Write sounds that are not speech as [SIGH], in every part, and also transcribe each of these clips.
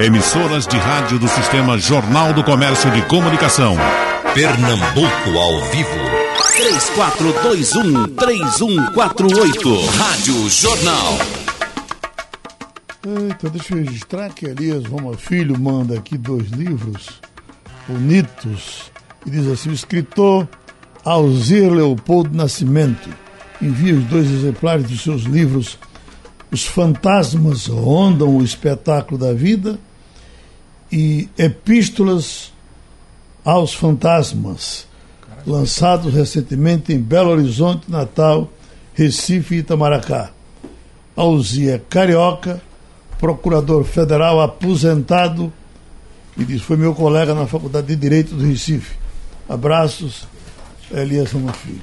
Emissoras de rádio do Sistema Jornal do Comércio de Comunicação. Pernambuco ao vivo. 3421-3148. Rádio Jornal. Eita, deixa eu registrar que Elias Roma Filho manda aqui dois livros bonitos e diz assim: o escritor Alzir Leopoldo Nascimento envia os dois exemplares dos seus livros Os Fantasmas Rondam o Espetáculo da Vida e Epístolas aos Fantasmas, lançados recentemente em Belo Horizonte, Natal, Recife e Itamaracá. Alzir é carioca, procurador federal aposentado e diz: Foi meu colega na Faculdade de Direito do Recife. Abraços, Elias Ramos Filho.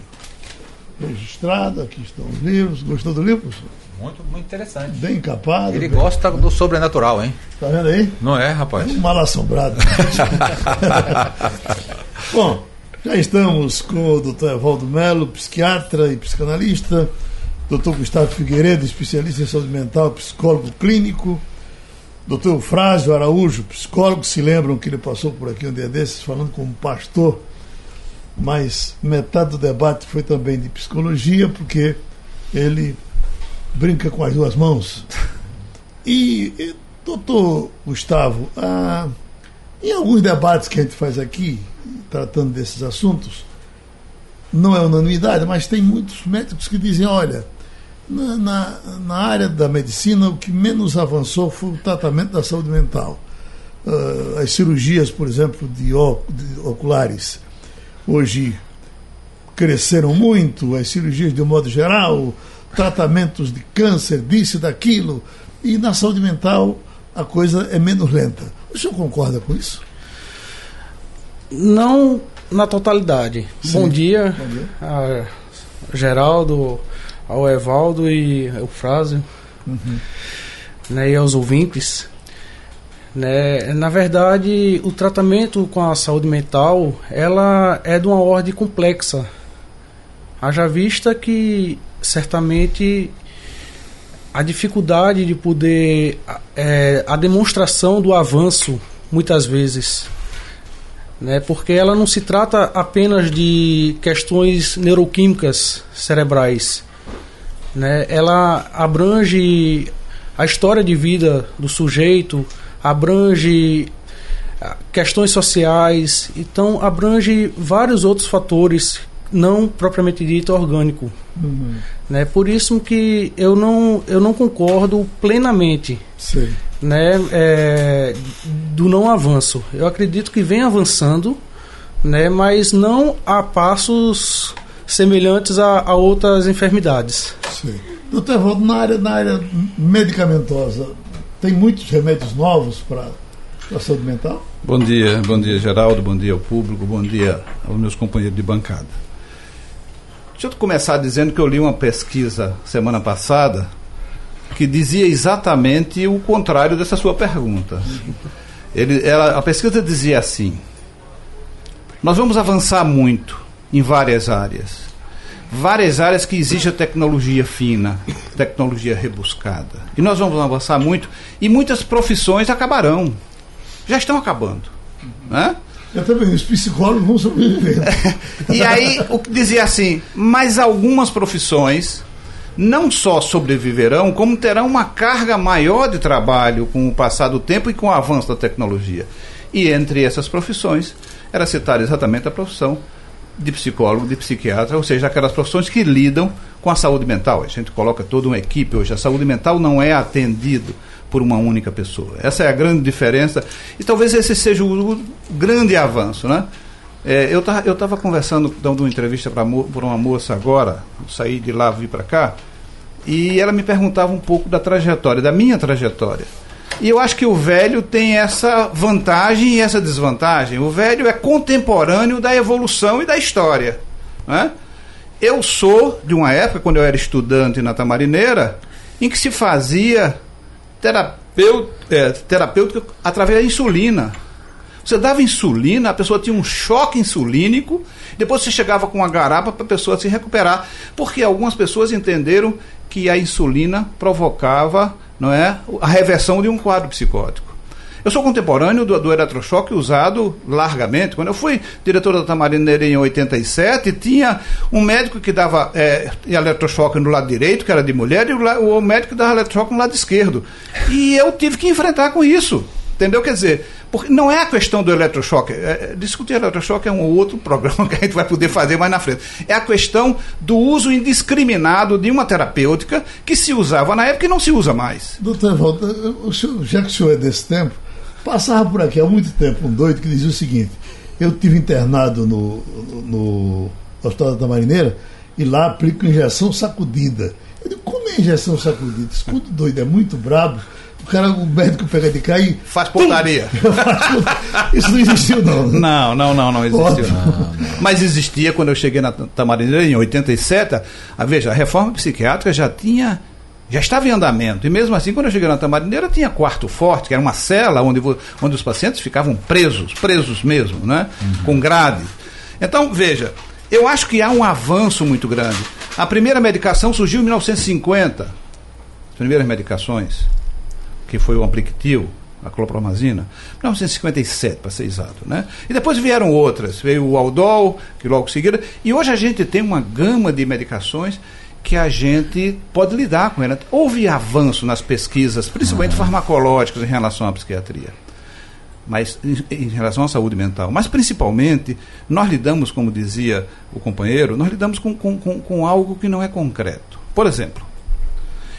Registrado, aqui estão os livros. Gostou do livro, professor? Muito, muito interessante. Bem encapado. Ele bem... gosta do sobrenatural, hein? Tá vendo aí? Não é, rapaz? Um mal assombrado. [LAUGHS] Bom, já estamos com o doutor Evaldo Melo, psiquiatra e psicanalista, doutor Gustavo Figueiredo, especialista em saúde mental, psicólogo clínico, doutor Frásio Araújo, psicólogo, se lembram que ele passou por aqui um dia desses falando como pastor, mas metade do debate foi também de psicologia, porque ele brinca com as duas mãos. E, e doutor Gustavo, ah, em alguns debates que a gente faz aqui, tratando desses assuntos, não é unanimidade, mas tem muitos médicos que dizem, olha, na, na, na, área da medicina, o que menos avançou foi o tratamento da saúde mental. Uh, as cirurgias, por exemplo, de, de, oculares, hoje cresceram muito, as cirurgias de um modo geral, tratamentos de câncer, disso daquilo, e na saúde mental a coisa é menos lenta. O senhor concorda com isso? Não na totalidade. Bom dia, Bom dia. A Geraldo, ao Evaldo e ao Frásio, uhum. né, e aos ouvintes. Né, na verdade, o tratamento com a saúde mental ela é de uma ordem complexa. Haja vista que certamente a dificuldade de poder é, a demonstração do avanço muitas vezes né? Porque ela não se trata apenas de questões neuroquímicas cerebrais né? Ela abrange a história de vida do sujeito abrange questões sociais então abrange vários outros fatores não propriamente dito orgânico. Uhum. Né? Por isso que eu não, eu não concordo plenamente Sim. né, é, do não avanço. Eu acredito que vem avançando, né, mas não a passos semelhantes a, a outras enfermidades. Sim. Doutor Evaldo, na área, na área medicamentosa, tem muitos remédios novos para a saúde mental? Bom dia, bom dia Geraldo, bom dia ao público, bom dia aos meus companheiros de bancada. Deixa eu começar dizendo que eu li uma pesquisa semana passada que dizia exatamente o contrário dessa sua pergunta. Ele, ela, a pesquisa dizia assim: nós vamos avançar muito em várias áreas. Várias áreas que exigem tecnologia fina, tecnologia rebuscada. E nós vamos avançar muito e muitas profissões acabarão. Já estão acabando. Né? Eu também, os psicólogos vão sobreviver. [LAUGHS] e aí, o que dizia assim, mas algumas profissões não só sobreviverão, como terão uma carga maior de trabalho com o passar do tempo e com o avanço da tecnologia. E entre essas profissões, era citada exatamente a profissão de psicólogo, de psiquiatra, ou seja, aquelas profissões que lidam com a saúde mental. A gente coloca toda uma equipe hoje. A saúde mental não é atendido por uma única pessoa. Essa é a grande diferença e talvez esse seja o, grande avanço, né? É, eu estava eu tava conversando, dando uma entrevista para uma moça agora, saí de lá, vim para cá, e ela me perguntava um pouco da trajetória, da minha trajetória. E eu acho que o velho tem essa vantagem e essa desvantagem. O velho é contemporâneo da evolução e da história. Né? Eu sou de uma época, quando eu era estudante na Tamarineira, em que se fazia terapêutica, é, terapêutica através da insulina. Você dava insulina, a pessoa tinha um choque insulínico, depois você chegava com uma garapa para a pessoa se recuperar, porque algumas pessoas entenderam que a insulina provocava não é, a reversão de um quadro psicótico. Eu sou contemporâneo do, do eletrochoque usado largamente. Quando eu fui diretor da Tamarineira em 87, tinha um médico que dava é, eletrochoque no lado direito, que era de mulher, e o, o médico que dava eletrochoque no lado esquerdo. E eu tive que enfrentar com isso. Entendeu? Quer dizer, porque não é a questão do eletrochoque. É, é discutir eletrochoque é um outro [LAUGHS] programa que a gente vai poder fazer mais na frente. É a questão do uso indiscriminado de uma terapêutica que se usava na época e não se usa mais. Doutor Evaldo, já que o senhor é desse tempo, passava por aqui há muito tempo um doido que dizia o seguinte: eu tive internado no, no, Hospital da Marineira e lá aplico injeção sacudida. Eu digo, como é injeção sacudida? Escudo doido, é muito brabo o cara, o médico pega de cá e. Faz pontaria. [LAUGHS] Isso não existiu, não. Não, não, não, não existiu. Não, não. Mas existia quando eu cheguei na Tamarineira em 87. A, veja, a reforma psiquiátrica já tinha. Já estava em andamento. E mesmo assim, quando eu cheguei na Tamarineira, tinha quarto forte, que era uma cela onde, onde os pacientes ficavam presos, presos mesmo, né? Uhum. Com grade. Então, veja, eu acho que há um avanço muito grande. A primeira medicação surgiu em 1950. As primeiras medicações que foi o Ampliquitil, a clopromazina, 1957, para ser exato. Né? E depois vieram outras, veio o Aldol, que logo seguida, e hoje a gente tem uma gama de medicações que a gente pode lidar com ela. Houve avanço nas pesquisas, principalmente uhum. farmacológicas, em relação à psiquiatria. Mas em, em relação à saúde mental. Mas principalmente, nós lidamos, como dizia o companheiro, nós lidamos com, com, com, com algo que não é concreto. Por exemplo,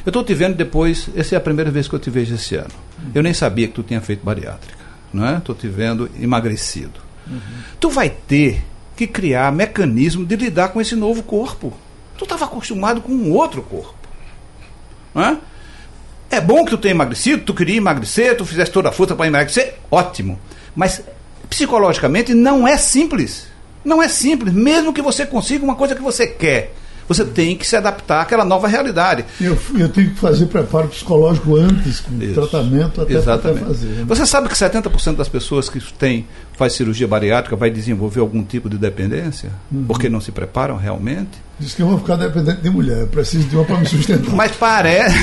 eu estou te vendo depois, essa é a primeira vez que eu te vejo esse ano. Eu nem sabia que tu tinha feito bariátrica, não é? Estou te vendo emagrecido. Uhum. Tu vai ter que criar mecanismo de lidar com esse novo corpo. Tu estava acostumado com um outro corpo. Não é? bom que tu tenha emagrecido, tu queria emagrecer, tu fizesse toda a força para emagrecer, ótimo. Mas psicologicamente não é simples. Não é simples, mesmo que você consiga uma coisa que você quer você tem que se adaptar àquela nova realidade. Eu, eu tenho que fazer preparo psicológico antes, com Isso. tratamento até, até fazer. Né? Você sabe que 70% das pessoas que têm, faz cirurgia bariátrica vai desenvolver algum tipo de dependência? Uhum. Porque não se preparam realmente? Diz que eu vou ficar dependente de mulher, preciso de uma para me sustentar. Mas parece.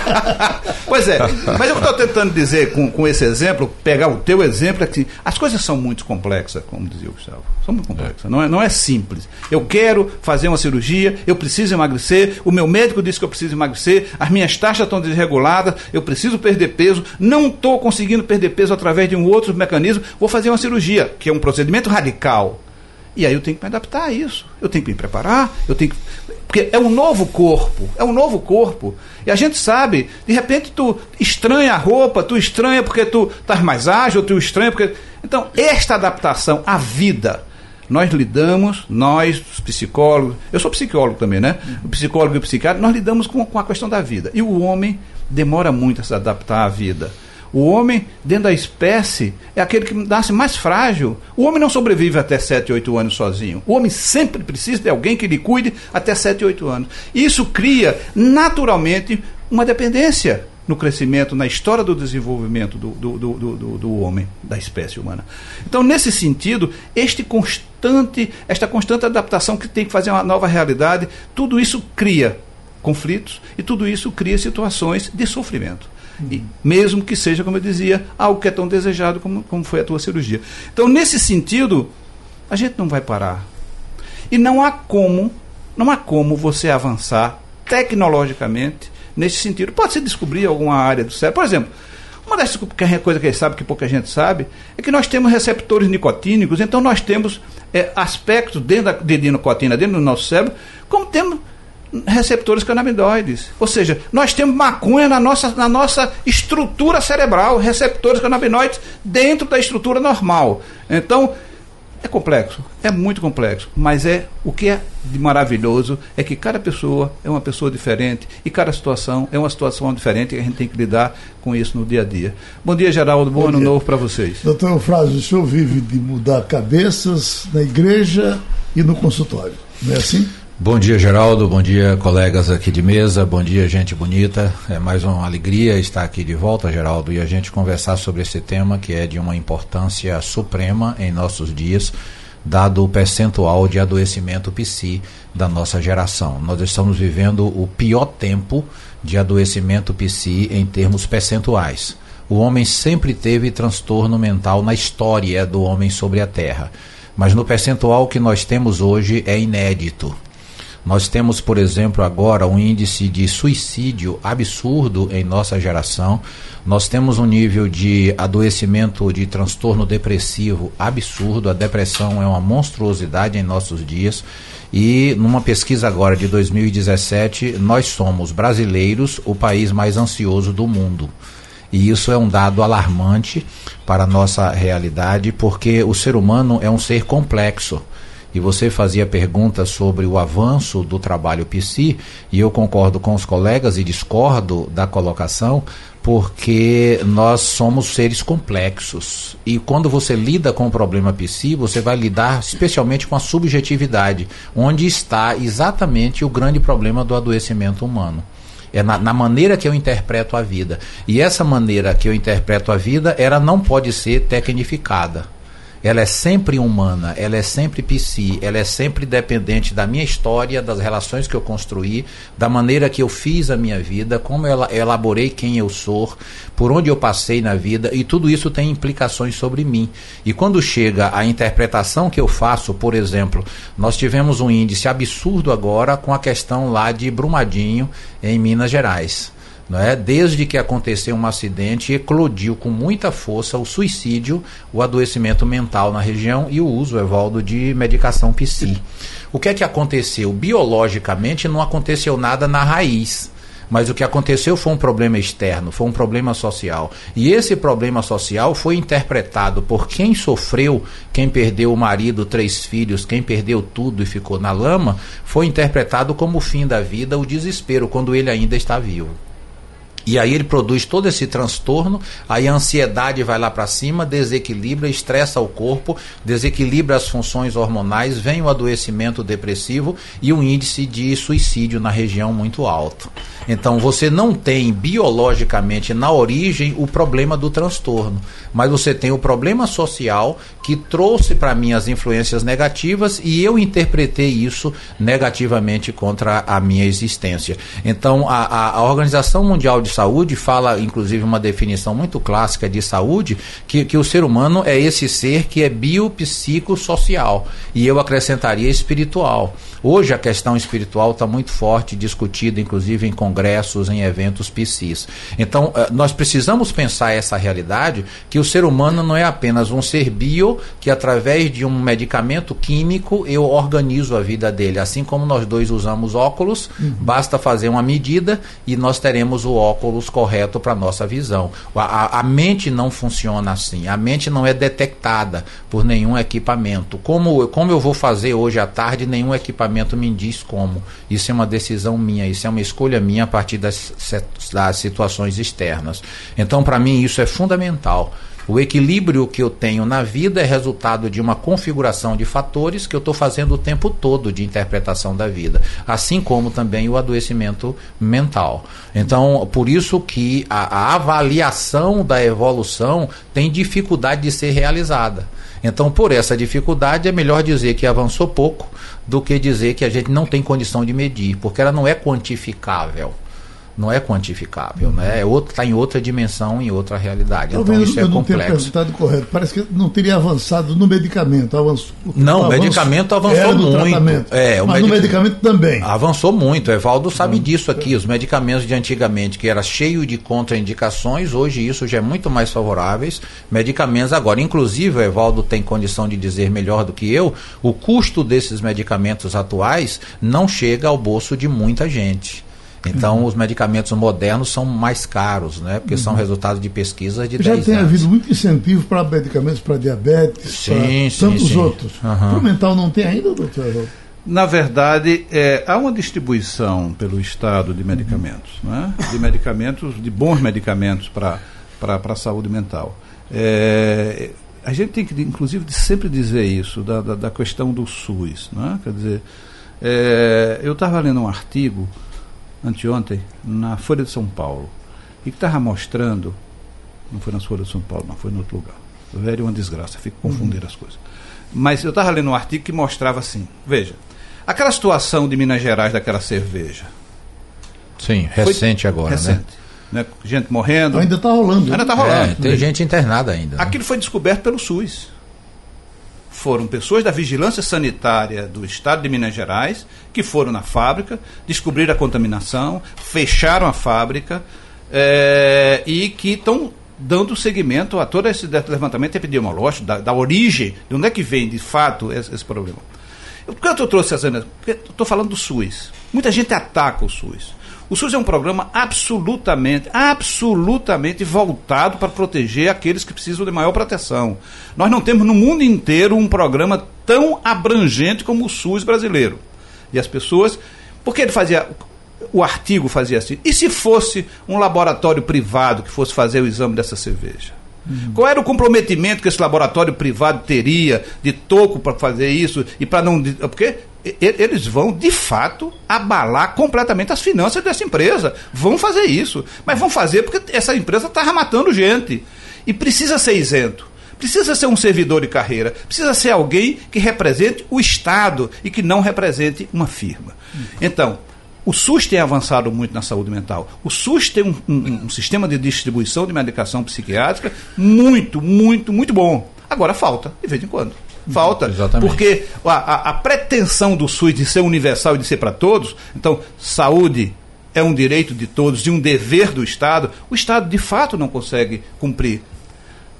[LAUGHS] pois é, mas eu estou tentando dizer com, com esse exemplo, pegar o teu exemplo, é que as coisas são muito complexas, como dizia o Gustavo. São muito complexas, é. Não, é, não é simples. Eu quero fazer uma cirurgia, eu preciso emagrecer, o meu médico disse que eu preciso emagrecer, as minhas taxas estão desreguladas, eu preciso perder peso, não estou conseguindo perder peso através de um outro mecanismo, vou fazer uma cirurgia, que é um procedimento radical e aí eu tenho que me adaptar a isso. Eu tenho que me preparar, eu tenho que. Porque é um novo corpo, é um novo corpo. E a gente sabe, de repente tu estranha a roupa, tu estranha porque tu estás mais ágil, tu estranha porque. Então, esta adaptação à vida, nós lidamos, nós, os psicólogos, eu sou psicólogo também, né? O psicólogo e o psiquiatra, nós lidamos com, com a questão da vida. E o homem demora muito a se adaptar à vida. O homem, dentro da espécie, é aquele que nasce mais frágil. O homem não sobrevive até 7, 8 anos sozinho. O homem sempre precisa de alguém que lhe cuide até 7, 8 anos. Isso cria, naturalmente, uma dependência no crescimento, na história do desenvolvimento do, do, do, do, do homem, da espécie humana. Então, nesse sentido, este constante, esta constante adaptação que tem que fazer uma nova realidade, tudo isso cria conflitos e tudo isso cria situações de sofrimento. E, mesmo que seja, como eu dizia, algo que é tão desejado como, como foi a tua cirurgia. Então, nesse sentido, a gente não vai parar. E não há como, não há como você avançar tecnologicamente nesse sentido. Pode se descobrir alguma área do cérebro. Por exemplo, uma das coisas que ele sabe que pouca gente sabe é que nós temos receptores nicotínicos, então nós temos é, aspectos dentro da, de nicotina dentro do nosso cérebro, como temos receptores canabinoides. Ou seja, nós temos maconha na nossa, na nossa estrutura cerebral, receptores canabinoides dentro da estrutura normal. Então, é complexo, é muito complexo, mas é o que é de maravilhoso é que cada pessoa é uma pessoa diferente e cada situação é uma situação diferente e a gente tem que lidar com isso no dia a dia. Bom dia, Geraldo, bom, bom ano dia. novo para vocês. Doutor Frásio, o senhor vive de mudar cabeças na igreja e no consultório, não é assim? Bom dia, Geraldo. Bom dia, colegas aqui de mesa. Bom dia, gente bonita. É mais uma alegria estar aqui de volta, Geraldo, e a gente conversar sobre esse tema que é de uma importância suprema em nossos dias, dado o percentual de adoecimento psi da nossa geração. Nós estamos vivendo o pior tempo de adoecimento psi em termos percentuais. O homem sempre teve transtorno mental na história do homem sobre a Terra. Mas no percentual que nós temos hoje é inédito. Nós temos, por exemplo, agora um índice de suicídio absurdo em nossa geração. Nós temos um nível de adoecimento de transtorno depressivo absurdo. A depressão é uma monstruosidade em nossos dias. E numa pesquisa agora de 2017, nós somos brasileiros o país mais ansioso do mundo. E isso é um dado alarmante para a nossa realidade, porque o ser humano é um ser complexo. E você fazia perguntas sobre o avanço do trabalho PC, e eu concordo com os colegas e discordo da colocação, porque nós somos seres complexos. E quando você lida com o problema PC, você vai lidar especialmente com a subjetividade, onde está exatamente o grande problema do adoecimento humano. É na, na, maneira que eu interpreto a vida. E essa maneira que eu interpreto a vida, ela não pode ser tecnificada. Ela é sempre humana, ela é sempre psi, ela é sempre dependente da minha história, das relações que eu construí, da maneira que eu fiz a minha vida, como eu elaborei quem eu sou, por onde eu passei na vida, e tudo isso tem implicações sobre mim. E quando chega a interpretação que eu faço, por exemplo, nós tivemos um índice absurdo agora com a questão lá de Brumadinho, em Minas Gerais. É? Desde que aconteceu um acidente, eclodiu com muita força o suicídio, o adoecimento mental na região e o uso, Evaldo, de medicação psi. O que é que aconteceu? Biologicamente não aconteceu nada na raiz. Mas o que aconteceu foi um problema externo, foi um problema social. E esse problema social foi interpretado por quem sofreu, quem perdeu o marido, três filhos, quem perdeu tudo e ficou na lama, foi interpretado como o fim da vida, o desespero, quando ele ainda está vivo. E aí ele produz todo esse transtorno, aí a ansiedade vai lá para cima, desequilibra, estressa o corpo, desequilibra as funções hormonais, vem o adoecimento depressivo e o índice de suicídio na região muito alto. Então você não tem biologicamente na origem o problema do transtorno, mas você tem o problema social que trouxe para mim as influências negativas e eu interpretei isso negativamente contra a minha existência. Então a, a, a Organização Mundial de Saúde fala, inclusive, uma definição muito clássica de saúde, que, que o ser humano é esse ser que é biopsicossocial. E eu acrescentaria espiritual. Hoje a questão espiritual está muito forte, discutida, inclusive em congressos, em eventos PCs. Então, eh, nós precisamos pensar essa realidade que o ser humano não é apenas um ser bio que, através de um medicamento químico, eu organizo a vida dele. Assim como nós dois usamos óculos, uhum. basta fazer uma medida e nós teremos o óculos correto para nossa visão. A, a, mente não funciona assim. A mente não é detectada por nenhum equipamento. Como, como eu vou fazer hoje à tarde, nenhum equipamento me diz como. Isso é uma decisão minha, isso é uma escolha minha a partir das, das situações externas. Então, para mim, isso é fundamental. O equilíbrio que eu tenho na vida é resultado de uma configuração de fatores que eu estou fazendo o tempo todo de interpretação da vida, assim como também o adoecimento mental. Então, por isso que a, a avaliação da evolução tem dificuldade de ser realizada. Então, por essa dificuldade, é melhor dizer que avançou pouco do que dizer que a gente não tem condição de medir, porque ela não é quantificável não é quantificável, né? É outro, está em outra dimensão, em outra realidade. Talvez então isso é eu não tenha perguntado correto. Parece que não teria avançado no medicamento. Avançou, não, o medicamento avançou muito. É, o mas medic... no medicamento também. Avançou muito. Evaldo sabe disso aqui. Os medicamentos de antigamente, que era cheio de contraindicações, hoje isso já é muito mais favoráveis. Medicamentos agora, inclusive, o Evaldo tem condição de dizer melhor do que eu, o custo desses medicamentos atuais não chega ao bolso de muita gente. Então, uhum. os medicamentos modernos são mais caros, né? Porque uhum. são resultados de pesquisas de Já 10 tem anos. havido muito incentivo para medicamentos para diabetes, sim, para tantos sim. outros. Uhum. Para o mental não tem ainda, doutor Na verdade, é, há uma distribuição pelo Estado de medicamentos, uhum. né? de medicamentos, de bons medicamentos para a saúde mental. É, a gente tem que, inclusive, sempre dizer isso, da, da, da questão do SUS. Né? Quer dizer, é, eu estava lendo um artigo anteontem, na Folha de São Paulo, e que estava mostrando, não foi na Folha de São Paulo, não, foi em outro lugar. O velho é uma desgraça, fico confundindo uhum. as coisas. Mas eu estava lendo um artigo que mostrava assim, veja, aquela situação de Minas Gerais daquela cerveja. Sim, recente agora, recente. né? né, gente morrendo. Ainda está rolando. Ainda está É, rolando. tem gente internada ainda. né? Aquilo foi descoberto pelo SUS. Foram pessoas da Vigilância Sanitária do Estado de Minas Gerais que foram na fábrica, descobriram a contaminação, fecharam a fábrica eh, e que estão dando seguimento a todo esse levantamento epidemiológico, da, da origem, de onde é que vem de fato esse, esse problema. Por que eu trouxe essa. Estou falando do SUS. Muita gente ataca o SUS. O SUS é um programa absolutamente, absolutamente voltado para proteger aqueles que precisam de maior proteção. Nós não temos no mundo inteiro um programa tão abrangente como o SUS brasileiro. E as pessoas. Porque ele fazia. O artigo fazia assim. E se fosse um laboratório privado que fosse fazer o exame dessa cerveja? Qual era o comprometimento que esse laboratório privado teria de toco para fazer isso e para não. Porque eles vão, de fato, abalar completamente as finanças dessa empresa. Vão fazer isso. Mas vão fazer porque essa empresa está matando gente. E precisa ser isento. Precisa ser um servidor de carreira. Precisa ser alguém que represente o Estado e que não represente uma firma. Então, o SUS tem avançado muito na saúde mental. O SUS tem um, um- um sistema de distribuição de medicação psiquiátrica muito, muito, muito bom. Agora falta, de vez em quando. Falta. Exatamente. Porque a, a- a pretensão do SUS de ser universal e de ser para todos, então, saúde é um direito de todos e um dever do Estado, o Estado de fato não consegue cumprir.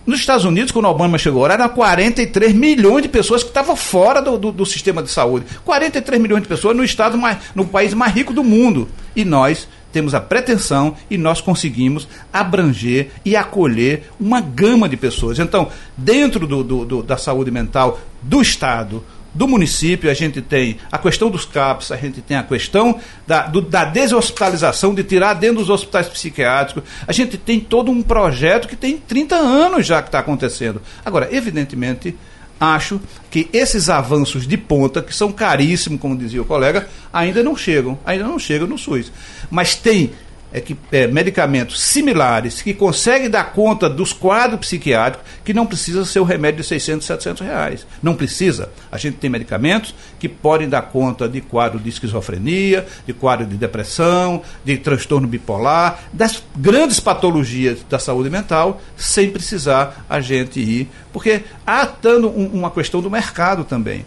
Nos Estados Unidos, quando o Obama chegou, eram 43 milhões de pessoas que estavam fora do, do- do sistema de saúde. 43 milhões de pessoas no estado mais, no país mais rico do mundo. E nós temos a pretensão e nós conseguimos abranger e acolher uma gama de pessoas. Então, dentro do- do- do- da saúde mental do Estado, do município, a gente tem a questão dos CAPs, a gente tem a questão da, do- da deshospitalização, de tirar dentro dos hospitais psiquiátricos. A gente tem todo um projeto que tem 30 anos já que está acontecendo. Agora, evidentemente, acho que esses avanços de ponta, que são caríssimos, como dizia o colega, ainda não chegam, ainda não chegam no SUS. Mas tem é que, é, medicamentos similares que conseguem dar conta dos quadros psiquiátricos que não precisa ser o remédio de 600, 700 reais. Não precisa. A gente tem medicamentos que podem dar conta de quadro de esquizofrenia, de quadro de depressão, de transtorno bipolar, das grandes patologias da saúde mental, sem precisar a gente ir. Porque há um- uma questão do mercado também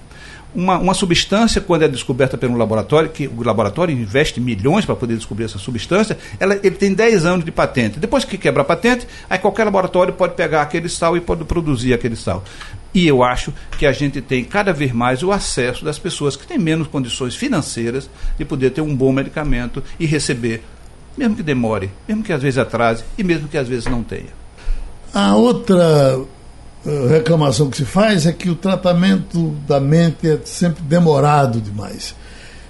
uma, uma substância, quando é descoberta pelo laboratório, que o laboratório investe milhões para poder descobrir essa substância, ela, ele tem 10 anos de patente. Depois que quebra a patente, aí qualquer laboratório pode pegar aquele sal e pode produzir aquele sal. E eu acho que a gente tem cada vez mais o acesso das pessoas que têm menos condições financeiras de poder ter um bom medicamento e receber, mesmo que demore, mesmo que às vezes atrase e mesmo que às vezes não tenha. A outra reclamação que se faz é que o tratamento da mente é sempre demorado demais.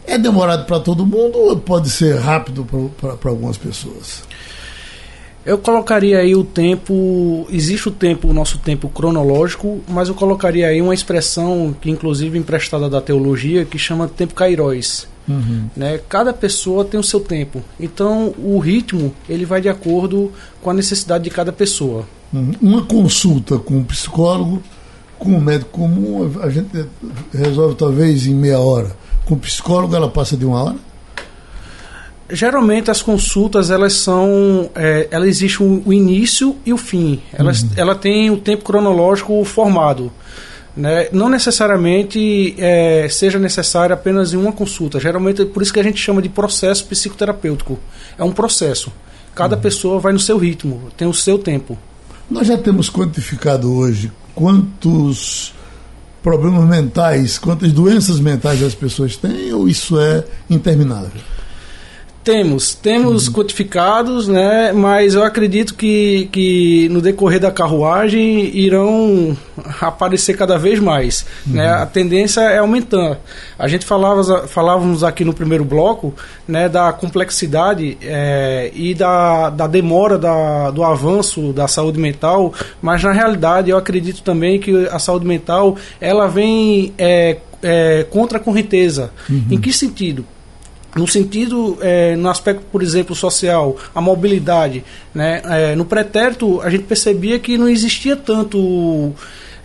É demorado para todo mundo ou pode ser rápido para algumas pessoas? Eu colocaria aí o tempo. Existe o tempo, o nosso tempo cronológico, mas eu colocaria aí uma expressão que, inclusive, emprestada da teologia, que chama tempo kairos. Né? Cada pessoa tem o seu tempo. Então, o ritmo ele vai de acordo com a necessidade de cada pessoa. Uhum. Uma consulta com um psicólogo, com um médico comum, a gente resolve talvez em meia hora. Com o psicólogo, ela passa de uma hora? Geralmente as consultas elas são, é, ela existe o, o início e o fim. Elas, Ela tem o tempo cronológico formado. Né? Não necessariamente é, seja necessário apenas em uma consulta. Geralmente por isso que a gente chama de processo psicoterapêutico. É um processo. Cada pessoa vai no seu ritmo, tem o seu tempo. Nós já temos quantificado hoje quantos problemas mentais, quantas doenças mentais as pessoas têm ou isso é interminável? Temos, temos quantificados, né? Mas eu acredito que, que no decorrer da carruagem irão aparecer cada vez mais. Né? A tendência é aumentar. A gente falava, falávamos aqui no primeiro bloco né, da complexidade é, e da, da demora da, do avanço da saúde mental, mas na realidade eu acredito também que a saúde mental ela vem é, é, contra a correnteza. Em que sentido? No sentido, é, no aspecto, por exemplo, social, a mobilidade. Né? É, no pretérito, a gente percebia que não existia tanto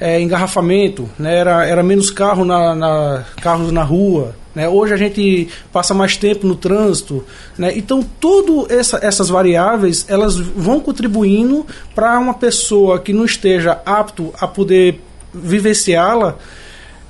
é, engarrafamento, né? era, era menos carro na, na, carros na rua. Né? Hoje a gente passa mais tempo no trânsito. Né? Então, todas essa, essas variáveis elas vão contribuindo para uma pessoa que não esteja apto a poder vivenciá-la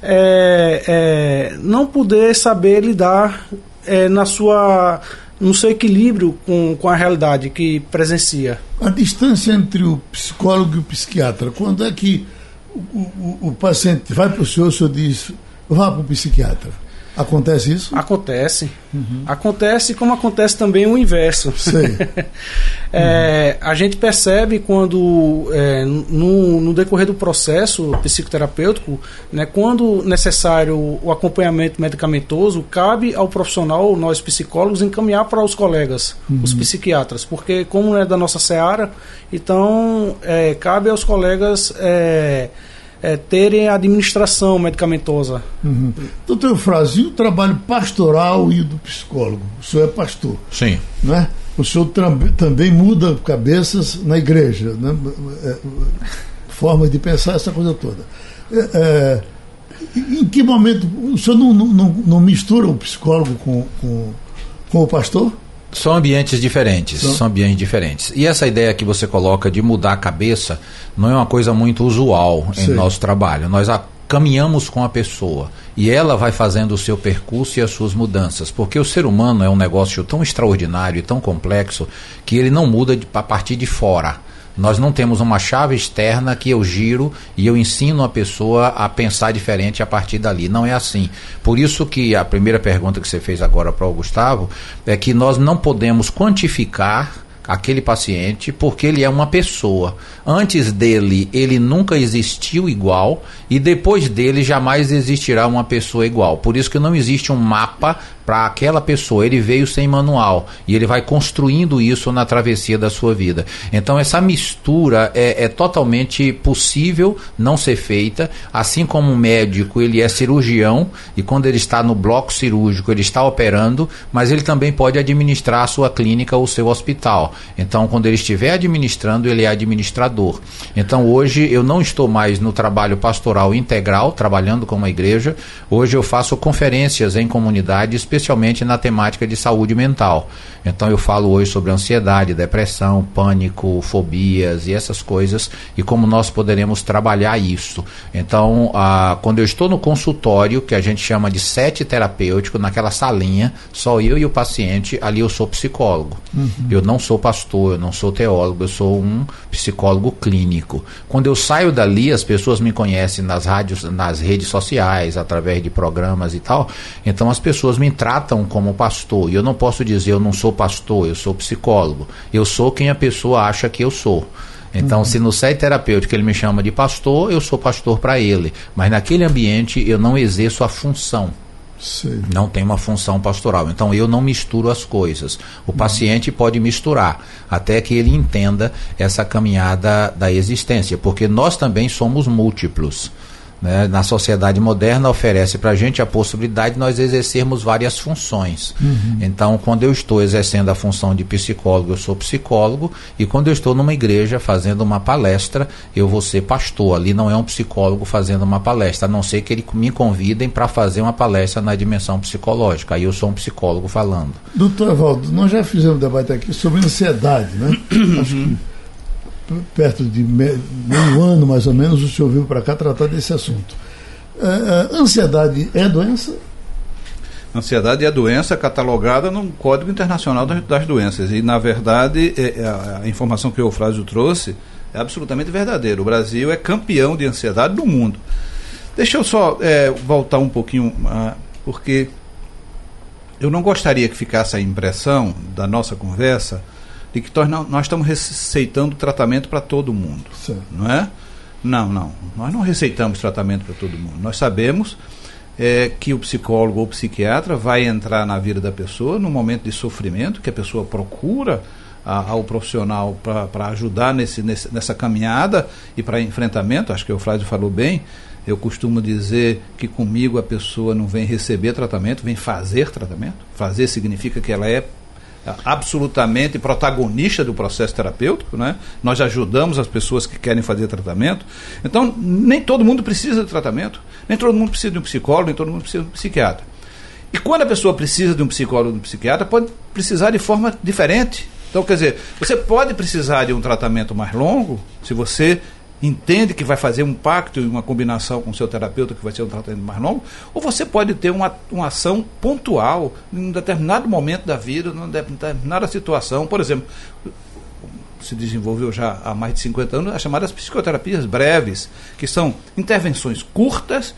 é, é, não poder saber lidar é, na sua no seu equilíbrio com, com a realidade que presencia. A distância entre o psicólogo e o psiquiatra, quando é que o, o, o paciente vai para o senhor, o senhor diz, vá para o psiquiatra? Acontece isso? Acontece. Uhum. Acontece como acontece também o inverso. [LAUGHS] é, uhum. A gente percebe quando, é, no, no, decorrer do processo psicoterapêutico, né, quando necessário o acompanhamento medicamentoso, cabe ao profissional, nós psicólogos, encaminhar para os colegas, uhum. os psiquiatras, porque como é da nossa seara, então é, cabe aos colegas é, terem a administração medicamentosa. Uhum. Doutor Eufrásio, e o trabalho pastoral e o do psicólogo? O senhor é pastor. Sim. Né? O senhor também muda cabeças na igreja, né? É, forma de pensar essa coisa toda. É, é, em que momento o senhor não, não, não mistura o psicólogo com, com, com o pastor? São ambientes diferentes, são. são. ambientes diferentes. E essa ideia que você coloca de mudar a cabeça não é uma coisa muito usual Sim. em nosso trabalho. Nós a, caminhamos com a pessoa e ela vai fazendo o seu percurso e as suas mudanças, porque o ser humano é um negócio tão extraordinário e tão complexo que ele não muda de, a partir de fora. Nós não temos uma chave externa que eu giro e eu ensino a pessoa a pensar diferente a partir dali. Não é assim. Por isso que a primeira pergunta que você fez agora para o Gustavo é que nós não podemos quantificar aquele paciente porque ele é uma pessoa. Antes dele, ele nunca existiu igual e depois dele jamais existirá uma pessoa igual. Por isso que não existe um mapa para aquela pessoa. Ele veio sem manual e ele vai construindo isso na travessia da sua vida. Então essa mistura é, é totalmente possível não ser feita, assim como um médico ele é cirurgião e quando ele está no bloco cirúrgico ele está operando, mas ele também pode administrar a sua clínica ou seu hospital. Então quando ele estiver administrando ele é administrador. Então hoje eu não estou mais no trabalho pastoral integral trabalhando com uma igreja. Hoje eu faço conferências em comunidades especialmente na temática de saúde mental. Então eu falo hoje sobre ansiedade, depressão, pânico, fobias e essas coisas e como nós poderemos trabalhar isso. Então, ah, quando eu estou no consultório, que a gente chama de sete terapêutico, naquela salinha, só eu e o paciente, ali eu sou psicólogo. Uhum. Eu não sou pastor, eu não sou teólogo, eu sou um psicólogo clínico. Quando eu saio dali, as pessoas me conhecem nas rádios, nas redes sociais, através de programas e tal. Então as pessoas me tratam como pastor. E eu não posso dizer eu não sou pastor, eu sou psicólogo. Eu sou quem a pessoa acha que eu sou. Então, uhum. se no site terapêutico ele me chama de pastor, eu sou pastor para ele. Mas naquele ambiente eu não exerço a função. Sim. Não tem uma função pastoral. Então eu não misturo as coisas. O uhum. paciente pode misturar até que ele entenda essa caminhada da existência, porque nós também somos múltiplos né, na sociedade moderna oferece para a gente a possibilidade de nós exercermos várias funções. Uhum. Então, quando eu estou exercendo a função de psicólogo, eu sou psicólogo, e quando eu estou numa igreja fazendo uma palestra, eu vou ser pastor. Ali não é um psicólogo fazendo uma palestra, a não ser que ele me convidem para fazer uma palestra na dimensão psicológica. Aí eu sou um psicólogo falando. Doutor Evaldo, nós já fizemos um debate aqui sobre ansiedade, né? [COUGHS] Acho que perto de meio ano mais ou menos, o senhor veio para cá tratar desse assunto. Uh, ansiedade é doença? Ansiedade é doença catalogada no Código Internacional das, Doenças. E, na verdade, é, a, informação que o Eufrásio trouxe é absolutamente verdadeira. O Brasil é campeão de ansiedade do mundo. Deixa eu só é, voltar um pouquinho, uh, porque eu não gostaria que ficasse a impressão da nossa conversa de que nós, nós estamos receitando tratamento para todo mundo. Sim. Não é? Não, não. Nós não receitamos tratamento para todo mundo. Nós sabemos é, que o psicólogo ou psiquiatra vai entrar na vida da pessoa no momento de sofrimento, que a pessoa procura a, ao profissional para ajudar nesse, nesse, nessa caminhada e para enfrentamento. Acho que o Flávio falou bem. Eu costumo dizer que comigo a pessoa não vem receber tratamento, vem fazer tratamento. Fazer significa que ela é absolutamente protagonista do processo terapêutico, né? Nós ajudamos as pessoas que querem fazer tratamento. Então, nem todo mundo precisa de tratamento, nem todo mundo precisa de um psicólogo, nem todo mundo precisa de um psiquiatra. E quando a pessoa precisa de um psicólogo, de um psiquiatra, pode precisar de forma diferente. Então, quer dizer, você pode precisar de um tratamento mais longo, se você entende que vai fazer um pacto e uma combinação com o seu terapeuta, que vai ser um tratamento mais longo, ou você pode ter uma, uma ação pontual em um determinado momento da vida, numa determinada situação. Por exemplo, se desenvolveu já há mais de 50 anos as chamadas psicoterapias breves, que são intervenções curtas,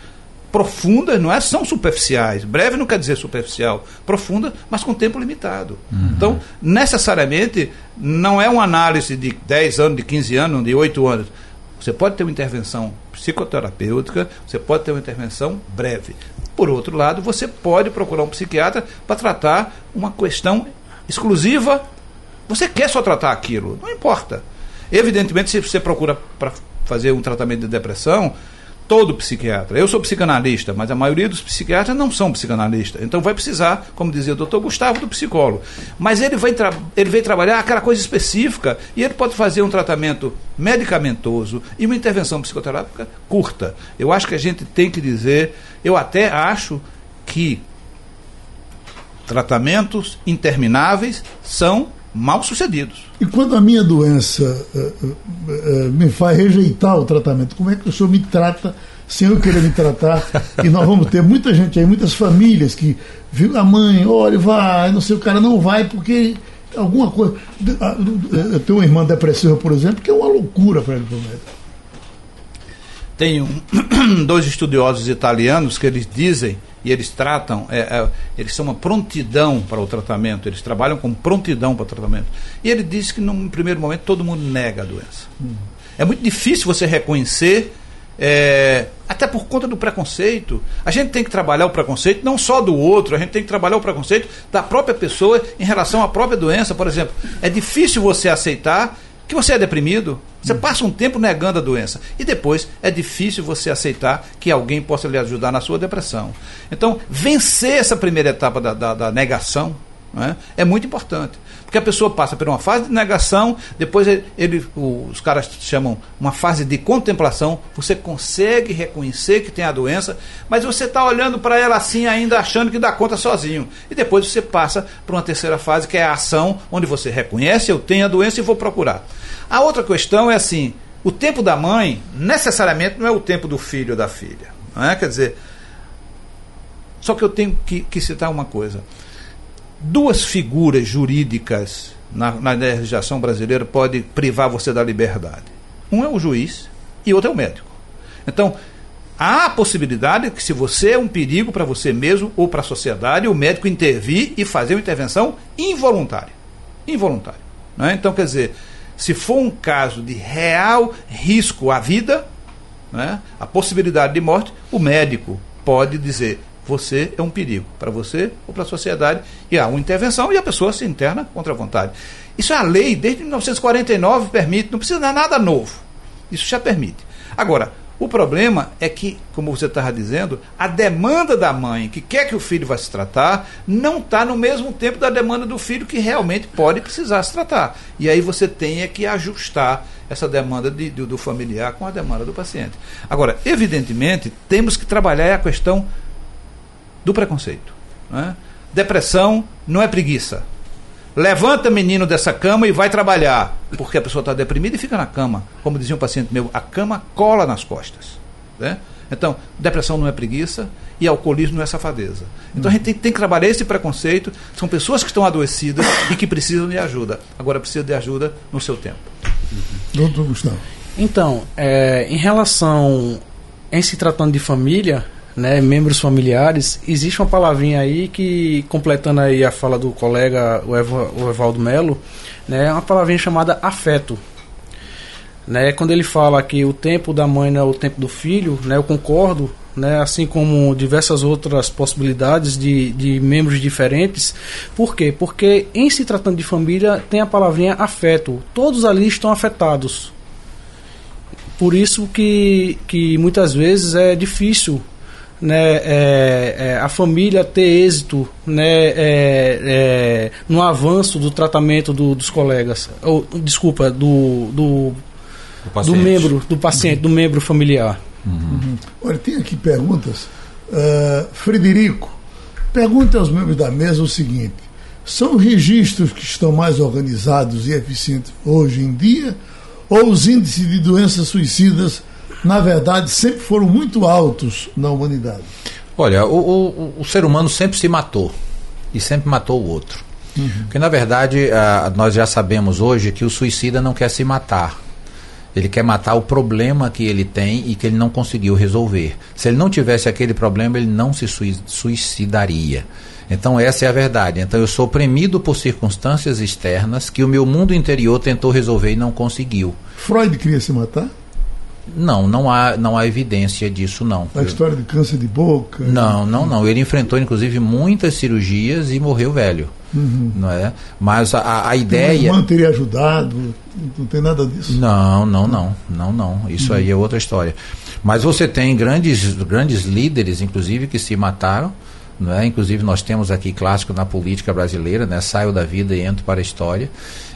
profundas, não é? São superficiais. Breve não quer dizer superficial, profunda, mas com tempo limitado. Uhum. Então, necessariamente, não é uma análise de 10 anos, de 15 anos, de 8 anos você pode ter uma intervenção psicoterapêutica, você pode ter uma intervenção breve. Por outro lado, você pode procurar um psiquiatra para tratar uma questão exclusiva. Você quer só tratar aquilo, não importa. Evidentemente, se você procura para fazer um tratamento de depressão, todo psiquiatra. Eu sou psicanalista, mas a maioria dos psiquiatras não são psicanalistas. Então vai precisar, como dizia o doutor Gustavo, do psicólogo. Mas ele vai, ele vai trabalhar aquela coisa específica e ele pode fazer um tratamento medicamentoso e uma intervenção psicoterápica curta. Eu acho que a gente tem que dizer, eu até acho que tratamentos intermináveis são mal sucedidos. E quando a minha doença uh, uh, me faz rejeitar o tratamento, como é que o senhor me trata sem eu querer me tratar? [LAUGHS] e nós vamos ter muita gente aí, muitas famílias que viu a mãe, olha, vai, não sei, o cara não vai porque alguma coisa. Eu tenho uma irmã depressiva, por exemplo, que é uma loucura para ele pro médico. Tem um, [CLEARS THROAT] dois estudiosos italianos que eles dizem e eles tratam, é, é, eles são uma prontidão para o tratamento, eles trabalham com prontidão para o tratamento. E ele disse que num primeiro momento todo mundo nega a doença. É muito difícil você reconhecer, é, até por conta do preconceito. A gente tem que trabalhar o preconceito não só do outro, a gente tem que trabalhar o preconceito da própria pessoa em relação à própria doença. Por exemplo, é difícil você aceitar que você é deprimido, você passa um tempo negando a doença e depois é difícil você aceitar que alguém possa lhe ajudar na sua depressão. Então, vencer essa primeira etapa da, da, da negação é? é? muito importante. Porque a pessoa passa por uma fase de negação, depois ele, ele, os caras chamam uma fase de contemplação. Você consegue reconhecer que tem a doença, mas você está olhando para ela assim, ainda achando que dá conta sozinho. E depois você passa para uma terceira fase, que é a ação, onde você reconhece, eu tenho a doença e vou procurar. A outra questão é assim: o tempo da mãe necessariamente não é o tempo do filho ou da filha. Não é? Quer dizer, só que eu tenho que, que citar uma coisa. Duas figuras jurídicas na, na legislação brasileira podem privar você da liberdade. Um é o juiz e outro é o médico. Então, há a possibilidade que, se você é um perigo para você mesmo ou para a sociedade, o médico intervir e fazer uma intervenção involuntária. Involuntária. É? Então, quer dizer, se for um caso de real risco à vida, né, a possibilidade de morte, o médico pode dizer: você é um perigo para você ou para a sociedade, e há uma intervenção e a pessoa se interna contra a vontade. Isso é a lei, desde 1949 permite, não precisa dar nada novo. Isso já permite. Agora, o problema é que, como você estava dizendo, a demanda da mãe que quer que o filho vá se tratar não está no mesmo tempo da demanda do filho que realmente pode precisar se tratar. E aí você tem que ajustar essa demanda de, do, do familiar com a demanda do paciente. Agora, evidentemente, temos que trabalhar a questão do preconceito. Né? Depressão não é preguiça. Levanta menino dessa cama e vai trabalhar. Porque a pessoa está deprimida e fica na cama. Como dizia um paciente meu, a cama cola nas costas. Né? Então, depressão não é preguiça e alcoolismo não é safadeza. Então a gente tem, tem, que trabalhar esse preconceito. São pessoas que estão adoecidas e que precisam de ajuda. Agora precisa de ajuda no seu tempo. Doutor Gustavo. Então, é, em relação em se tratando de família, né, membros familiares, existe uma palavrinha aí que, completando aí a fala do colega, o, Eva, o Evaldo Melo, né, é uma palavrinha chamada afeto. Né, quando ele fala que o tempo da mãe não é o tempo do filho, né, eu concordo, né, assim como diversas outras possibilidades de, de membros diferentes. Por quê? Porque em se tratando de família tem a palavrinha afeto. Todos ali estão afetados. Por isso que, que muitas vezes é difícil né, é, é, a família ter êxito né, é, é no avanço do tratamento do, dos colegas, ou, desculpa, do, do, do, membro, do paciente, uhum. do membro familiar. Uhum. Olha, tem aqui perguntas. Uh, Frederico, Pergunte aos membros da mesa o seguinte: são registros que estão mais organizados e eficientes hoje em dia, ou os índices de doenças suicidas, na verdade, sempre foram muito altos na humanidade? Olha, o, o, o ser humano sempre se matou e sempre matou o outro. Uhum. Porque, na verdade, uh, nós já sabemos hoje que o suicida não quer se matar. Ele quer matar o problema que ele tem e que ele não conseguiu resolver. Se ele não tivesse aquele problema, ele não se suicidaria. Então essa é a verdade. Então eu sou oprimido por circunstâncias externas que o meu mundo interior tentou resolver e não conseguiu. Freud queria se matar? Não, não há, não há evidência disso, não. A história de câncer de boca? Não, não, não. Ele enfrentou, inclusive, muitas cirurgias e morreu velho. Uhum. Não é? Mas a, a ideia. Não teria ajudado, não tem nada disso. Não, não, não, não, não. Isso uhum. aí é outra história. Mas você tem grandes, grandes líderes, inclusive, que se mataram não é? Inclusive nós temos aqui clássico na política brasileira, né? Saio da vida e entro para a história.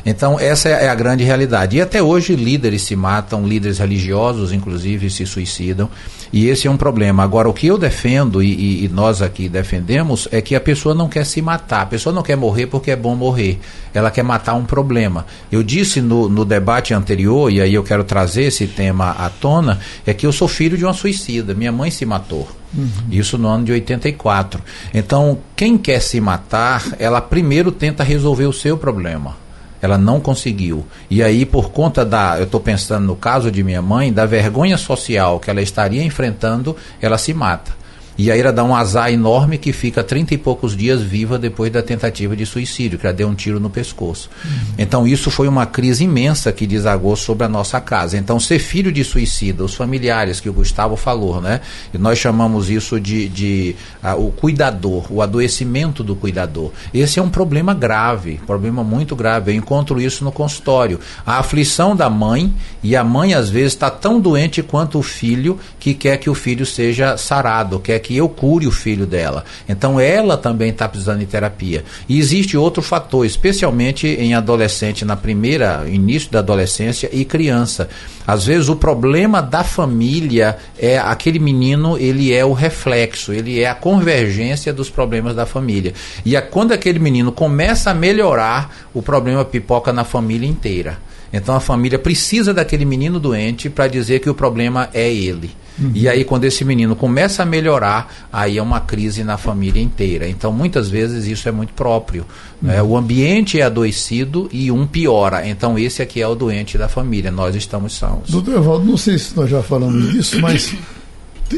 Então essa é a grande realidade. E até hoje líderes se matam, líderes religiosos inclusive se suicidam. E esse é um problema. Agora o que eu defendo e, e nós aqui defendemos é que a pessoa não quer se matar. A pessoa não quer morrer porque é bom morrer. Ela quer matar um problema. Eu disse no, no debate anterior e aí eu quero trazer esse tema à tona é que eu sou filho de uma suicida. Minha mãe se matou. Uhum. Isso no ano de 84. Então, quem quer se matar, ela primeiro tenta resolver o seu problema. Ela não conseguiu. E aí, por conta da. Eu estou pensando no caso de minha mãe, da vergonha social que ela estaria enfrentando, ela se mata. E aí ela dá um azar enorme que fica trinta e poucos dias viva depois da tentativa de suicídio, que ela deu um tiro no pescoço. Uhum. Então isso foi uma crise imensa que desagou sobre a nossa casa. Então ser filho de suicida, os familiares que o Gustavo falou, né? E nós chamamos isso de, de uh, o cuidador, o adoecimento do cuidador. Esse é um problema grave, problema muito grave. Eu encontro isso no consultório. A aflição da mãe e a mãe às vezes está tão doente quanto o filho que quer que o filho seja sarado, quer que eu cure o filho dela. Então ela também está precisando de terapia. E existe outro fator, especialmente em adolescente, na primeira início da adolescência e criança. Às vezes o problema da família é aquele menino, ele é o reflexo, ele é a convergência dos problemas da família. E a, quando aquele menino começa a melhorar, o problema pipoca na família inteira. Então a família precisa daquele menino doente para dizer que o problema é ele. Uhum. E aí, quando esse menino começa a melhorar, aí é uma crise na família inteira. Então, muitas vezes, isso é muito próprio. Uhum. Né? O ambiente é adoecido e um piora. Então, esse aqui é o doente da família. Nós estamos sãos. Doutor Evaldo, não sei se nós já falamos disso, mas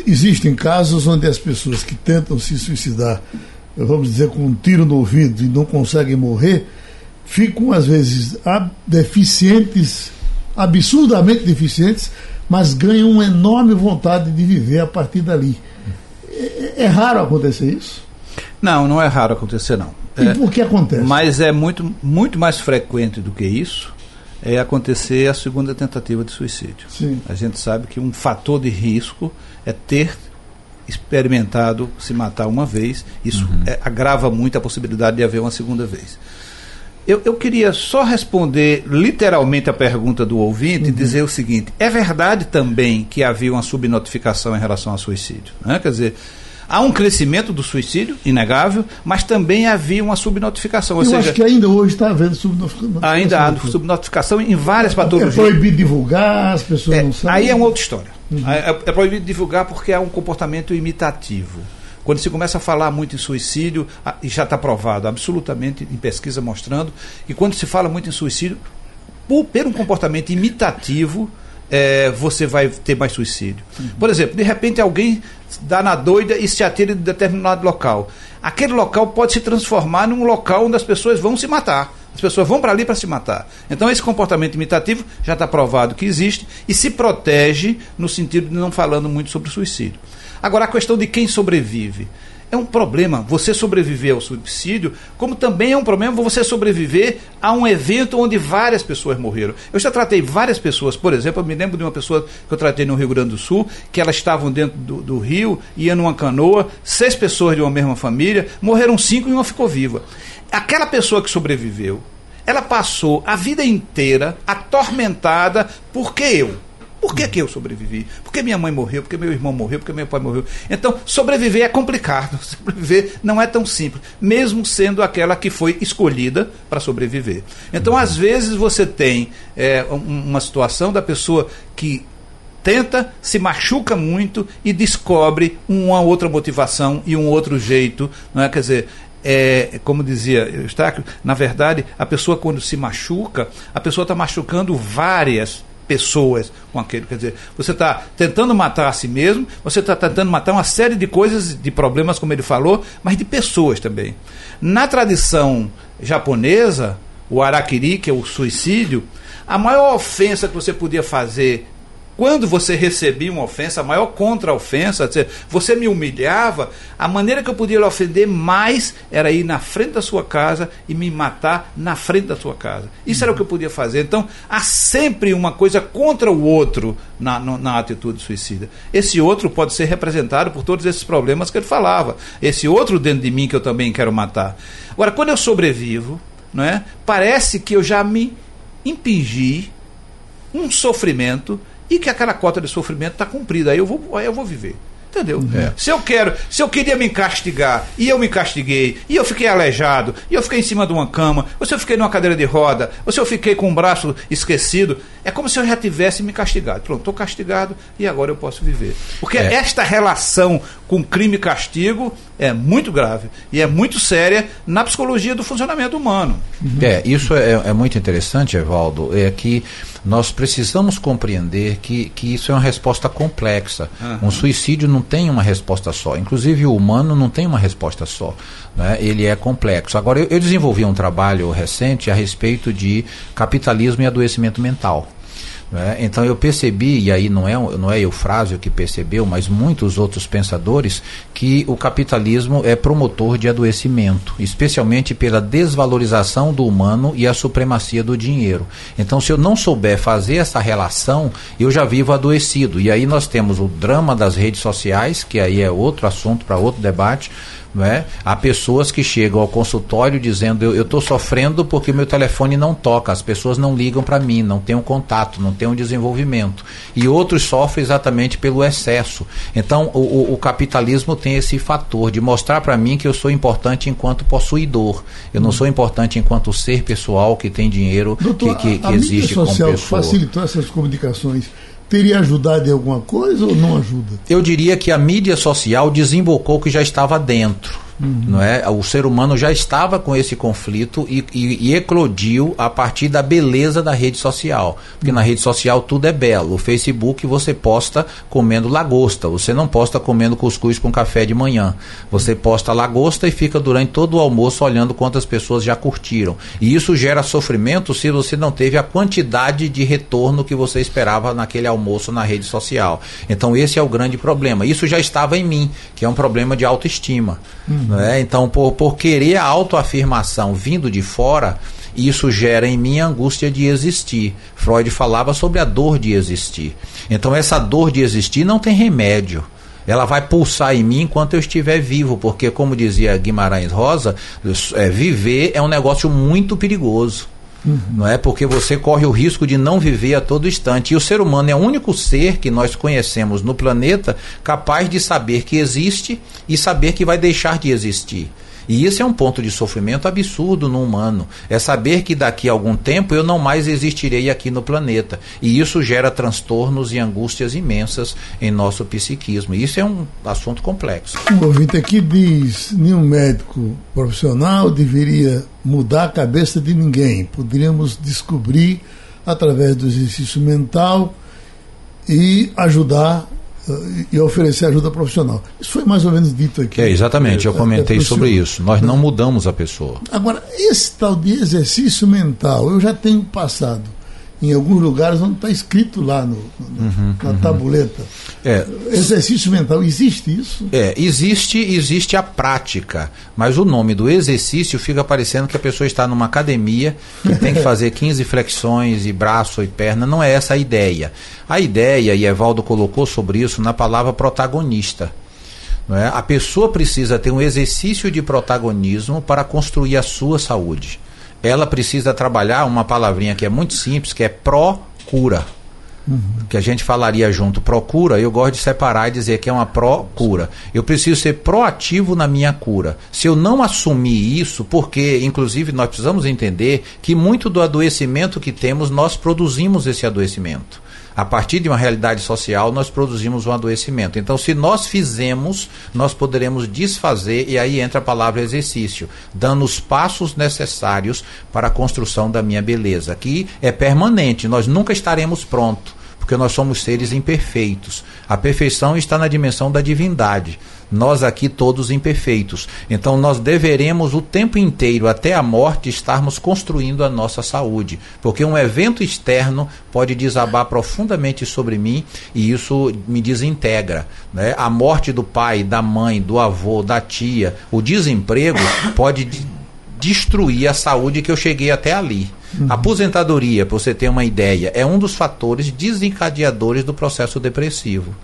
existem casos onde as pessoas que tentam se suicidar, vamos dizer, com um tiro no ouvido e não conseguem morrer, ficam, às vezes, deficientes, absurdamente deficientes mas ganham uma enorme vontade de viver a partir dali. É, é raro acontecer isso? Não, não é raro acontecer, não. E é, por que acontece? Mas é muito, muito mais frequente do que isso é acontecer a segunda tentativa de suicídio. Sim. A gente sabe que um fator de risco é ter experimentado se matar uma vez. Isso uhum. é, agrava muito a possibilidade de haver uma segunda vez. Eu, eu queria só responder literalmente a pergunta do ouvinte uhum. e dizer o seguinte: é verdade também que havia uma subnotificação em relação ao suicídio? Né? Quer dizer, há um crescimento do suicídio, inegável, mas também havia uma subnotificação. Eu seja, acho que ainda hoje está havendo subnotificação. Ainda há subnotificação em várias patologias. É proibido divulgar, as pessoas é, não sabem. Aí é uma outra história. Uhum. É, é proibido divulgar porque há um comportamento imitativo. Quando se começa a falar muito em suicídio, e já está provado absolutamente em pesquisa mostrando, que quando se fala muito em suicídio, por, por um comportamento imitativo, é, você vai ter mais suicídio. Uhum. Por exemplo, de repente alguém dá na doida e se atira de determinado local. Aquele local pode se transformar num local onde as pessoas vão se matar. As pessoas vão para ali para se matar. Então, esse comportamento imitativo já está provado que existe e se protege no sentido de não falando muito sobre suicídio. Agora, a questão de quem sobrevive. É um problema você sobreviver ao suicídio, como também é um problema você sobreviver a um evento onde várias pessoas morreram. Eu já tratei várias pessoas, por exemplo, eu me lembro de uma pessoa que eu tratei no Rio Grande do Sul, que elas estavam dentro do, do rio, ia numa canoa, seis pessoas de uma mesma família, morreram cinco e uma ficou viva. Aquela pessoa que sobreviveu, ela passou a vida inteira atormentada porque eu Por que, que eu sobrevivi? Porque minha mãe morreu, porque meu irmão morreu, porque meu pai morreu. Então, sobreviver é complicado. [LAUGHS] Sobreviver não é tão simples, mesmo sendo aquela que foi escolhida para sobreviver. Então, às vezes, você tem é, uma situação da pessoa que tenta, se machuca muito e descobre uma outra motivação e um outro jeito. Não é? Quer dizer, é, como dizia Eustáquio, na verdade, a pessoa quando se machuca, a pessoa está machucando várias pessoas com aquele. Quer dizer, você está tentando matar a si mesmo, você está tentando matar uma série de coisas, de problemas, como ele falou, mas de pessoas também. Na tradição japonesa, o arakiri, que é o suicídio, a maior ofensa que você podia fazer quando você recebia uma ofensa, a maior contra-ofensa, você me humilhava, a maneira que eu podia lhe ofender mais era ir na frente da sua casa e me matar na frente da sua casa. Isso era o que eu podia fazer. Então, há sempre uma coisa contra o outro na, na atitude suicida. Esse outro pode ser representado por todos esses problemas que ele falava. Esse outro dentro de mim que eu também quero matar. Agora, quando eu sobrevivo, não é? parece que eu já me impingi um sofrimento e que aquela cota de sofrimento está cumprida. Aí eu vou, aí eu vou viver. Entendeu? É. Se eu quero, se eu queria me castigar, e eu me castiguei, e eu fiquei aleijado, e eu fiquei em cima de uma cama, ou se eu fiquei numa cadeira de roda, ou se eu fiquei com o braço esquecido, é como se eu já tivesse me castigado. Pronto, estou castigado e agora eu posso viver. Porque é. esta relação com crime e castigo é muito grave e é muito séria na psicologia do funcionamento humano. É, isso é, é muito interessante, Evaldo, é que nós precisamos compreender que, que isso é uma resposta complexa. Uhum. Um suicídio não tem uma resposta só. Inclusive, o humano não tem uma resposta só. Né? Ele é complexo. Agora, eu, eu desenvolvi um trabalho recente a respeito de capitalismo e adoecimento mental. Né? Então eu percebi, e aí não é, não é Eufrásio que percebeu, mas muitos outros pensadores, que o capitalismo é promotor de adoecimento, especialmente pela desvalorização do humano e a supremacia do dinheiro. Então, se eu não souber fazer essa relação, eu já vivo adoecido. E aí nós temos o drama das redes sociais, que aí é outro assunto para outro debate né? Há pessoas que chegam ao consultório dizendo: Eu estou sofrendo porque meu telefone não toca, as pessoas não ligam para mim, não tem um contato, não tem um desenvolvimento. E outros sofrem exatamente pelo excesso. Então, o, o, o capitalismo tem esse fator de mostrar para mim que eu sou importante enquanto possuidor. Eu não sou importante enquanto ser pessoal que tem dinheiro, Doutor, que, que, que a, a existe como pessoa. facilitou essas comunicações teria ajudado em alguma coisa ou não ajuda? Eu diria que a mídia social desembocou o que já estava dentro. Uhum. Não é? O ser humano já estava com esse conflito e, e, e, eclodiu a partir da beleza da rede social. Porque uhum. na rede social tudo é belo. O Facebook você posta comendo lagosta, você não posta comendo cuscuz com café de manhã. Você posta lagosta e fica durante todo o almoço olhando quantas pessoas já curtiram. E isso gera sofrimento se você não teve a quantidade de retorno que você esperava naquele almoço na rede social. Então esse é o grande problema. Isso já estava em mim, que é um problema de autoestima. Uhum. Né? Então, por, por querer a autoafirmação vindo de fora, isso gera em mim a angústia de existir. Freud falava sobre a dor de existir. Então, essa dor de existir não tem remédio. Ela vai pulsar em mim enquanto eu estiver vivo, porque, como dizia Guimarães Rosa, é, viver é um negócio muito perigoso. Uhum. Não é porque você corre o risco de não viver a todo instante. E o ser humano é o único ser que nós conhecemos no planeta capaz de saber que existe e saber que vai deixar de existir. E isso é um ponto de sofrimento absurdo no humano. É saber que daqui a algum tempo eu não mais existirei aqui no planeta. E isso gera transtornos e angústias imensas em nosso psiquismo. E isso é um assunto complexo. Um ouvinte aqui diz: nenhum médico profissional deveria mudar a cabeça de ninguém. Poderíamos descobrir através do exercício mental e ajudar e oferecer ajuda profissional. Isso foi mais ou menos dito aqui. É, exatamente, eu comentei sobre isso. Nós não mudamos a pessoa. Agora, esse tal de exercício mental, eu já tenho passado em alguns lugares onde está escrito lá no, no uhum, na uhum. tabuleta. É, exercício mental, existe isso? É, existe, existe a prática, mas o nome do exercício fica parecendo que a pessoa está numa academia que tem que fazer [LAUGHS] 15 flexões e braço e perna, não é essa a ideia. A ideia, e Evaldo colocou sobre isso na palavra protagonista. Não é? A pessoa precisa ter um exercício de protagonismo para construir a sua saúde ela precisa trabalhar uma palavrinha que é muito simples, que é procura. que a gente falaria junto procura, eu gosto de separar e dizer que é uma procura. Eu preciso ser proativo na minha cura. Se eu não assumir isso, porque, inclusive, nós precisamos entender que muito do adoecimento que temos, nós produzimos esse adoecimento. A partir de uma realidade social, nós produzimos um adoecimento. Então, se nós fizemos, nós poderemos desfazer, e aí entra a palavra exercício, dando os passos necessários para a construção da minha beleza, que é permanente, nós nunca estaremos prontos porque nós somos seres imperfeitos. A perfeição está na dimensão da divindade. Nós aqui todos imperfeitos. Então nós deveremos o tempo inteiro, até a morte, estarmos construindo a nossa saúde. Porque um evento externo pode desabar profundamente sobre mim e isso me desintegra. Né? A morte do pai, da mãe, do avô, da tia, o desemprego pode destruir a saúde que eu cheguei até ali. Uhum. Aposentadoria, para você ter uma ideia, é um dos fatores desencadeadores do processo depressivo.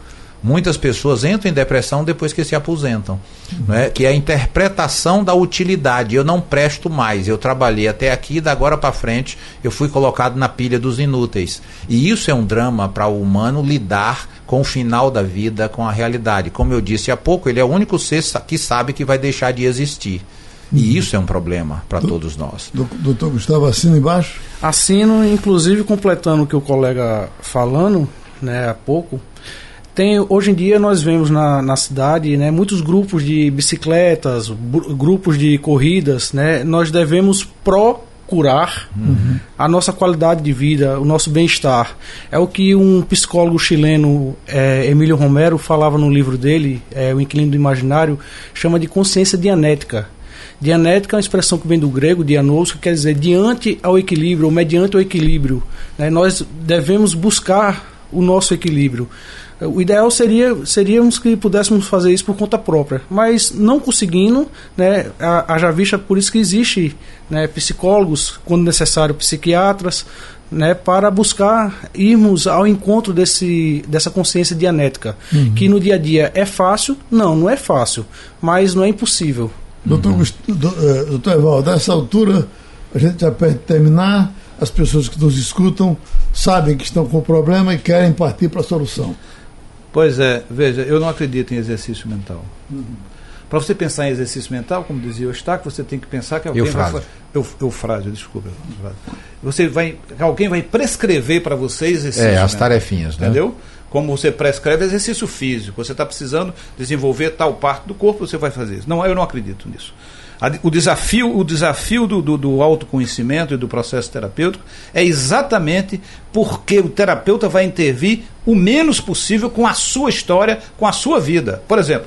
Muitas pessoas entram em depressão depois que se aposentam, uhum. né? que é a interpretação da utilidade. Eu não presto mais, eu trabalhei até aqui, da agora para frente eu fui colocado na pilha dos inúteis. E isso é um drama para o humano lidar com o final da vida, com a realidade. Como eu disse há pouco, ele é o único ser que sabe que vai deixar de existir. E isso é um problema para todos nós. Doutor Gustavo, assina embaixo? Assino, inclusive completando o que o colega falando né, há pouco. Tem, hoje em dia nós vemos na, na cidade né, muitos grupos de bicicletas, grupos de corridas. Né, nós devemos procurar uhum. a nossa qualidade de vida, o nosso bem-estar. É o que um psicólogo chileno, é, Emílio Romero, falava no livro dele, é, O Inquilino do Imaginário, chama de consciência dianética Dianética é uma expressão que vem do grego, dianos, que quer dizer diante ao equilíbrio, ou mediante ao equilíbrio. Né? Nós devemos buscar o nosso equilíbrio. O ideal seria seríamos que pudéssemos fazer isso por conta própria, mas não conseguindo, né, haja vista por isso que existe né, psicólogos, quando necessário psiquiatras, né, para buscar irmos ao encontro desse, dessa consciência dianética, uhum. que no dia a dia é fácil? Não, não é fácil, mas não é impossível. Doutor, uhum. doutor Evaldo, nessa altura a gente já pede terminar, as pessoas que nos escutam sabem que estão com problema e querem partir para a solução. Pois é, veja, eu não acredito em exercício mental. Uhum. Para você pensar em exercício mental, como dizia o Eustáquio, você tem que pensar que alguém Eufrásio. vai. Eu, Eufrásio, desculpa. Você vai. Alguém vai prescrever para você exercício. É, as tarefinhas, né? Entendeu? Como você prescreve exercício físico. Você está precisando desenvolver tal parte do corpo, você vai fazer isso. Não, eu não acredito nisso. O desafio, o desafio do, do, do, autoconhecimento e do processo terapêutico é exatamente porque o terapeuta vai intervir o menos possível com a sua história, com a sua vida. Por exemplo,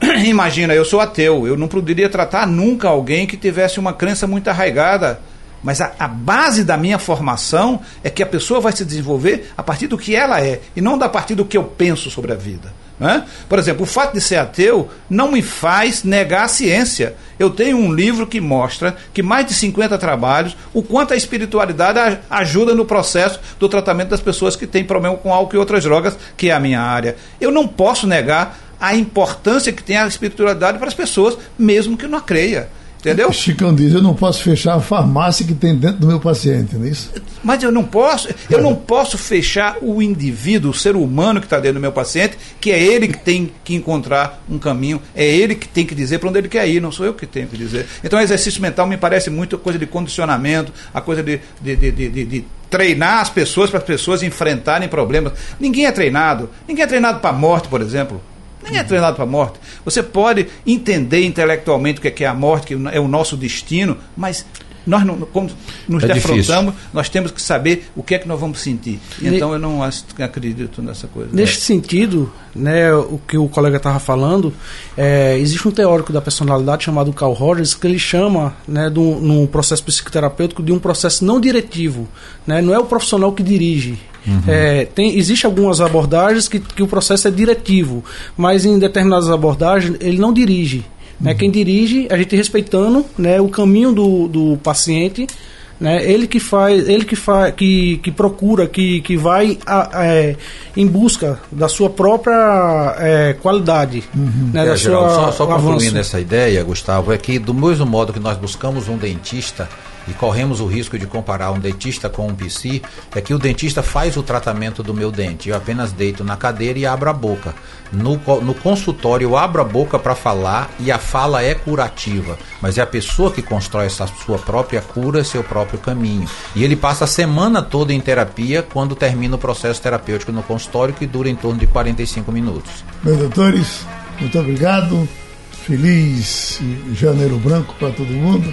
[CLEARS THROAT] imagina, eu sou ateu, eu não poderia tratar nunca alguém que tivesse uma crença muito arraigada mas a, a, base da minha formação é que a pessoa vai se desenvolver a partir do que ela é e não da partir do que eu penso sobre a vida. Né? Por exemplo, o fato de ser ateu não me faz negar a ciência. Eu tenho um livro que mostra que mais de 50 trabalhos, o quanto a espiritualidade ajuda no processo do tratamento das pessoas que têm problema com álcool e outras drogas, que é a minha área. Eu não posso negar a importância que tem a espiritualidade para as pessoas, mesmo que não a creia. Entendeu? Chicão diz, eu não posso fechar a farmácia que tem dentro do meu paciente, não é isso? Mas eu não posso, eu não posso fechar o indivíduo, o ser humano que está dentro do meu paciente, que é ele que tem que encontrar um caminho, é ele que tem que dizer para onde ele quer ir, não sou eu que tenho que dizer. Então, exercício mental me parece muito coisa de condicionamento, a coisa de, de, de, de, de treinar as pessoas para as pessoas enfrentarem problemas. Ninguém é treinado, ninguém é treinado para a morte, por exemplo. Ninguém é treinado para a morte. Você pode entender intelectualmente o que é, é a morte, que é o nosso destino, mas nós não, como nos é defrontamos, difícil. nós temos que saber o que é que nós vamos sentir. Então eu não acredito nessa coisa. Neste sentido, né, o que o colega estava falando, é, existe um teórico da personalidade chamado Carl Rogers que ele chama, né, do, num processo psicoterapêutico de um processo não diretivo. Né, não é o profissional que dirige, Uhum. É, tem, existe algumas abordagens que, que o processo é diretivo, mas em determinadas abordagens ele não dirige. Né? Uhum. Quem dirige, a gente respeitando né, o caminho do, do paciente, né? Ele que faz, ele que faz, que, que procura, que, que vai a, é, em busca da sua própria é, qualidade, uhum. né? É, da Geraldo, sua, só, só concluindo essa ideia, Gustavo, é que do mesmo modo que nós buscamos um dentista e corremos o risco de comparar um dentista com um PC, é que o dentista faz o tratamento do meu dente. Eu apenas deito na cadeira e abro a boca. No, no consultório eu abro a boca para falar e a fala é curativa, mas é a pessoa que constrói essa sua própria cura, seu próprio caminho. E ele passa a semana toda em terapia quando termina o processo terapêutico no consultório, que dura em torno de 45 minutos. Meus doutores, muito obrigado. Feliz Janeiro Branco para todo mundo.